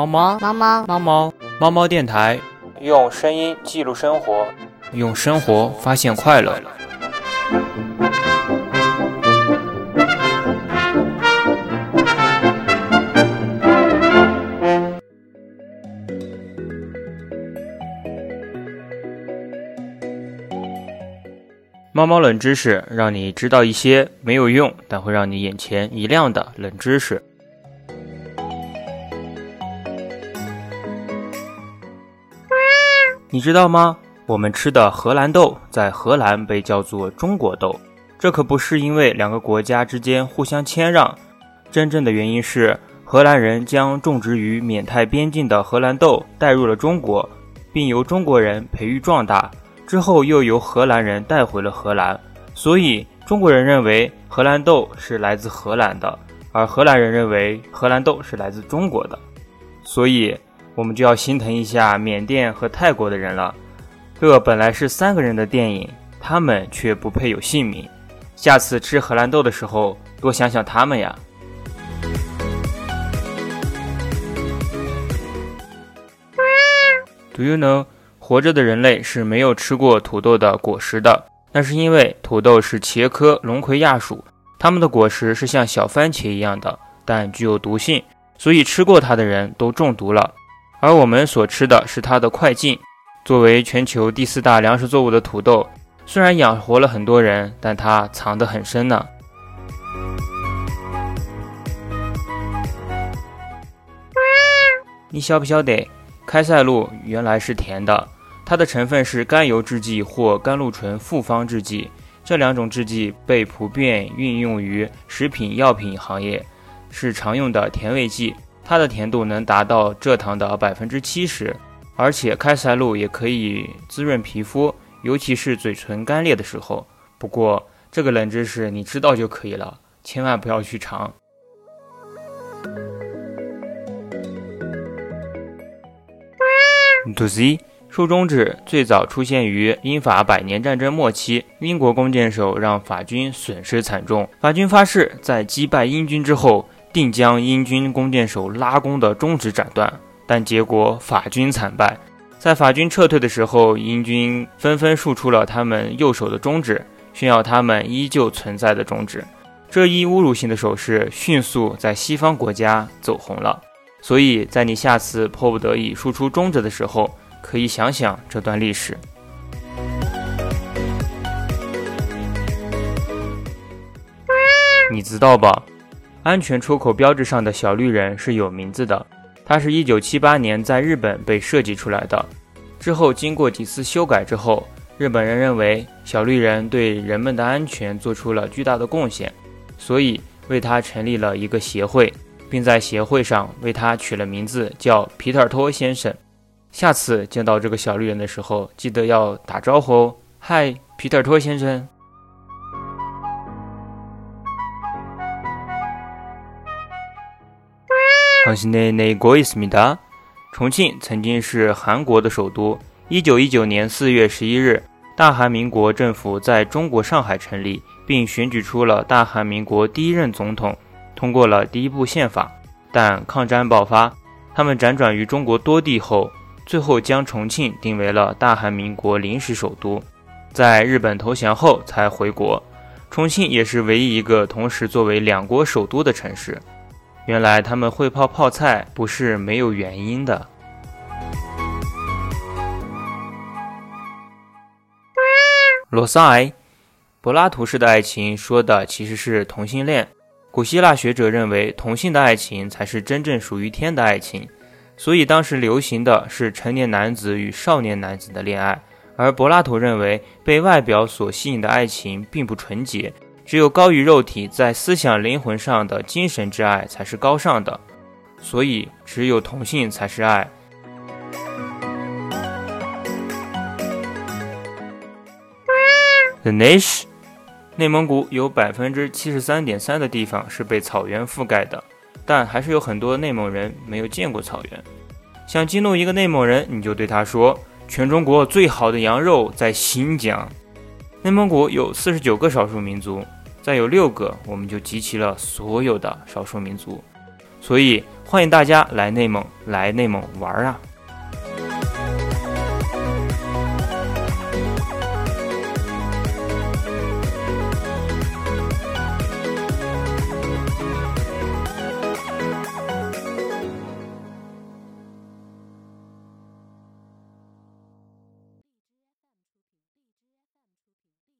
猫猫猫猫猫猫猫猫电台，用声音记录生活，用生活发现快乐。猫猫冷知识，让你知道一些没有用但会让你眼前一亮的冷知识。你知道吗？我们吃的荷兰豆在荷兰被叫做中国豆，这可不是因为两个国家之间互相谦让，真正的原因是荷兰人将种植于缅泰边境的荷兰豆带入了中国，并由中国人培育壮大。之后又由荷兰人带回了荷兰，所以中国人认为荷兰豆是来自荷兰的，而荷兰人认为荷兰豆是来自中国的，所以我们就要心疼一下缅甸和泰国的人了。这本来是三个人的电影，他们却不配有姓名。下次吃荷兰豆的时候，多想想他们呀。Do you know？活着的人类是没有吃过土豆的果实的，那是因为土豆是茄科龙葵亚属，它们的果实是像小番茄一样的，但具有毒性，所以吃过它的人都中毒了。而我们所吃的是它的快进。作为全球第四大粮食作物的土豆，虽然养活了很多人，但它藏得很深呢。你晓不晓得，开塞露原来是甜的？它的成分是甘油制剂或甘露醇复方制剂，这两种制剂被普遍运用于食品药品行业，是常用的甜味剂。它的甜度能达到蔗糖的百分之七十，而且开塞露也可以滋润皮肤，尤其是嘴唇干裂的时候。不过这个冷知识你知道就可以了，千万不要去尝。To Z，。竖中指最早出现于英法百年战争末期，英国弓箭手让法军损失惨重。法军发誓在击败英军之后，定将英军弓箭手拉弓的中指斩断。但结果法军惨败，在法军撤退的时候，英军纷纷竖出了他们右手的中指，炫耀他们依旧存在的中指。这一侮辱性的手势迅速在西方国家走红了。所以在你下次迫不得已竖出中指的时候，可以想想这段历史，你知道吧？安全出口标志上的小绿人是有名字的，它是一九七八年在日本被设计出来的。之后经过几次修改之后，日本人认为小绿人对人们的安全做出了巨大的贡献，所以为他成立了一个协会，并在协会上为他取了名字，叫皮特托先生。下次见到这个小绿人的时候，记得要打招呼哦。嗨，皮特托先生。康熙内内国伊斯米达，重庆曾经是韩国的首都。一九一九年四月十一日，大韩民国政府在中国上海成立，并选举出了大韩民国第一任总统，通过了第一部宪法。但抗战爆发，他们辗转于中国多地后。最后将重庆定为了大韩民国临时首都，在日本投降后才回国。重庆也是唯一一个同时作为两国首都的城市。原来他们会泡泡菜不是没有原因的。罗塞，柏拉图式的爱情说的其实是同性恋。古希腊学者认为同性的爱情才是真正属于天的爱情。所以当时流行的是成年男子与少年男子的恋爱，而柏拉图认为被外表所吸引的爱情并不纯洁，只有高于肉体在思想灵魂上的精神之爱才是高尚的，所以只有同性才是爱。The Niche，内蒙古有百分之七十三点三的地方是被草原覆盖的。但还是有很多内蒙人没有见过草原。想激怒一个内蒙人，你就对他说：“全中国最好的羊肉在新疆。”内蒙古有四十九个少数民族，再有六个，我们就集齐了所有的少数民族。所以欢迎大家来内蒙，来内蒙玩啊！